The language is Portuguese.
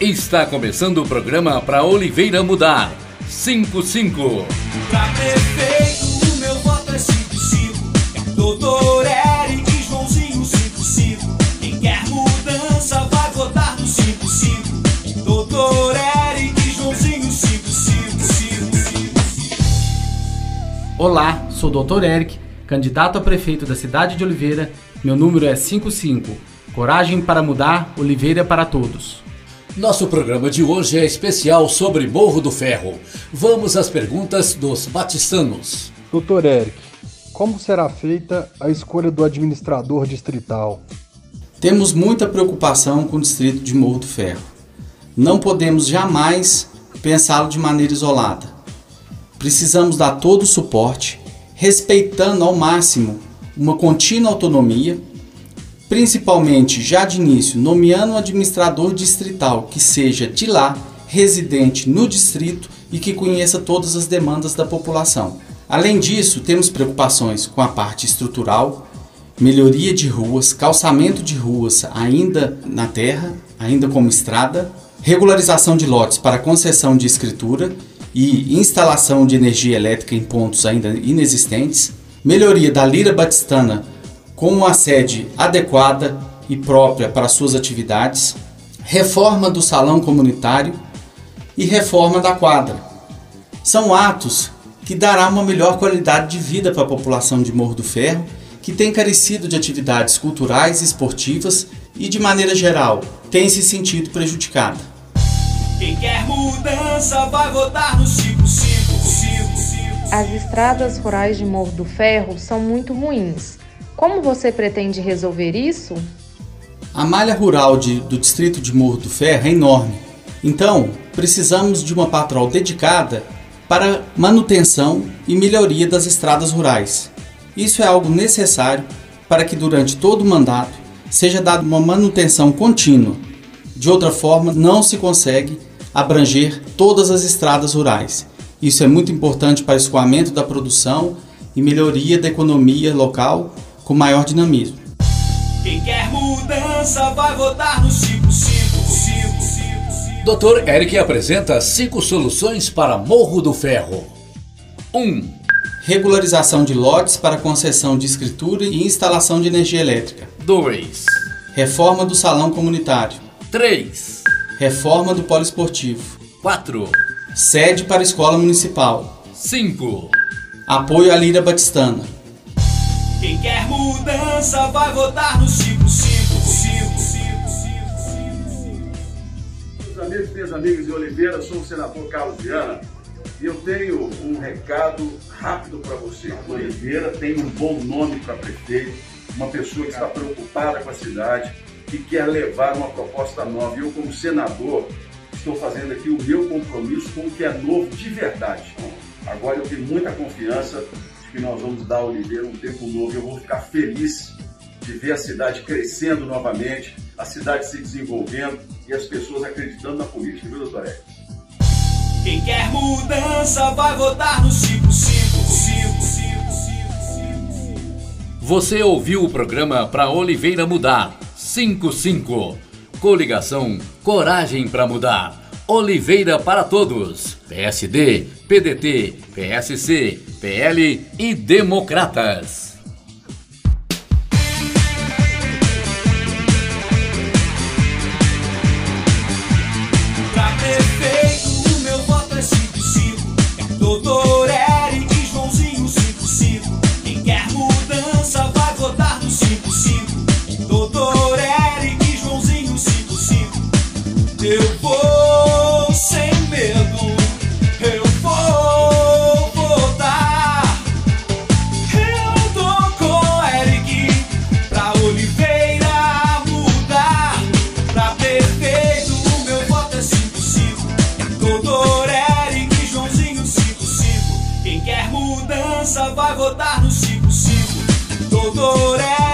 Está começando o programa para Oliveira Mudar. 55. Pra prefeito, o meu voto é 55. Doutor Eric Joãozinho 55. Quem quer mudança vai votar no 55. Doutor Eric Joãozinho 55. Olá, sou o Dr. Eric, candidato a prefeito da cidade de Oliveira. Meu número é 55. Coragem para mudar, Oliveira para todos. Nosso programa de hoje é especial sobre Morro do Ferro. Vamos às perguntas dos batistanos. Doutor Eric, como será feita a escolha do administrador distrital? Temos muita preocupação com o distrito de Morro do Ferro. Não podemos jamais pensá-lo de maneira isolada. Precisamos dar todo o suporte, respeitando ao máximo uma contínua autonomia principalmente já de início nomeando um administrador distrital que seja de lá, residente no distrito e que conheça todas as demandas da população. Além disso, temos preocupações com a parte estrutural, melhoria de ruas, calçamento de ruas ainda na terra, ainda como estrada, regularização de lotes para concessão de escritura e instalação de energia elétrica em pontos ainda inexistentes, melhoria da lira batistana com uma sede adequada e própria para suas atividades, reforma do salão comunitário e reforma da quadra. São atos que dará uma melhor qualidade de vida para a população de Morro do Ferro, que tem carecido de atividades culturais e esportivas e, de maneira geral, tem se sentido prejudicada. Quem quer mudança vai votar no 55. As estradas rurais de Morro do Ferro são muito ruins. Como você pretende resolver isso? A malha rural de, do distrito de Morro do Ferro é enorme. Então, precisamos de uma patrol dedicada para manutenção e melhoria das estradas rurais. Isso é algo necessário para que durante todo o mandato seja dada uma manutenção contínua. De outra forma, não se consegue abranger todas as estradas rurais. Isso é muito importante para o escoamento da produção e melhoria da economia local com maior dinamismo. Quem quer mudança vai votar no 55. Dr. Eric apresenta cinco soluções para Morro do Ferro. 1. Um, Regularização de lotes para concessão de escritura e instalação de energia elétrica. 2. Reforma do salão comunitário. 3. Reforma do poliesportivo. 4. Sede para a escola municipal. 5. Apoio à Lira Batistana. Quem quer mudança vai votar no 55. Meus amigos e minhas amigas de Oliveira, sou o senador Carlos Viana e eu tenho um recado rápido para você. Oliveira tem um bom nome para prefeito, uma pessoa que está preocupada com a cidade, que quer levar uma proposta nova. E eu, como senador, estou fazendo aqui o meu compromisso com o que é novo de verdade. Agora eu tenho muita confiança que nós vamos dar a Oliveira um tempo novo. Eu vou ficar feliz de ver a cidade crescendo novamente, a cidade se desenvolvendo e as pessoas acreditando na política, viu, doutor Eric? Quem quer mudança vai votar no 55. Você ouviu o programa para Oliveira Mudar 55. Coligação Coragem para Mudar. Oliveira para todos. PSD, PDT, PSC, PL e Democratas. Pra prefeito, 55. Quem quer mudança vai votar no 55. Doutor Eric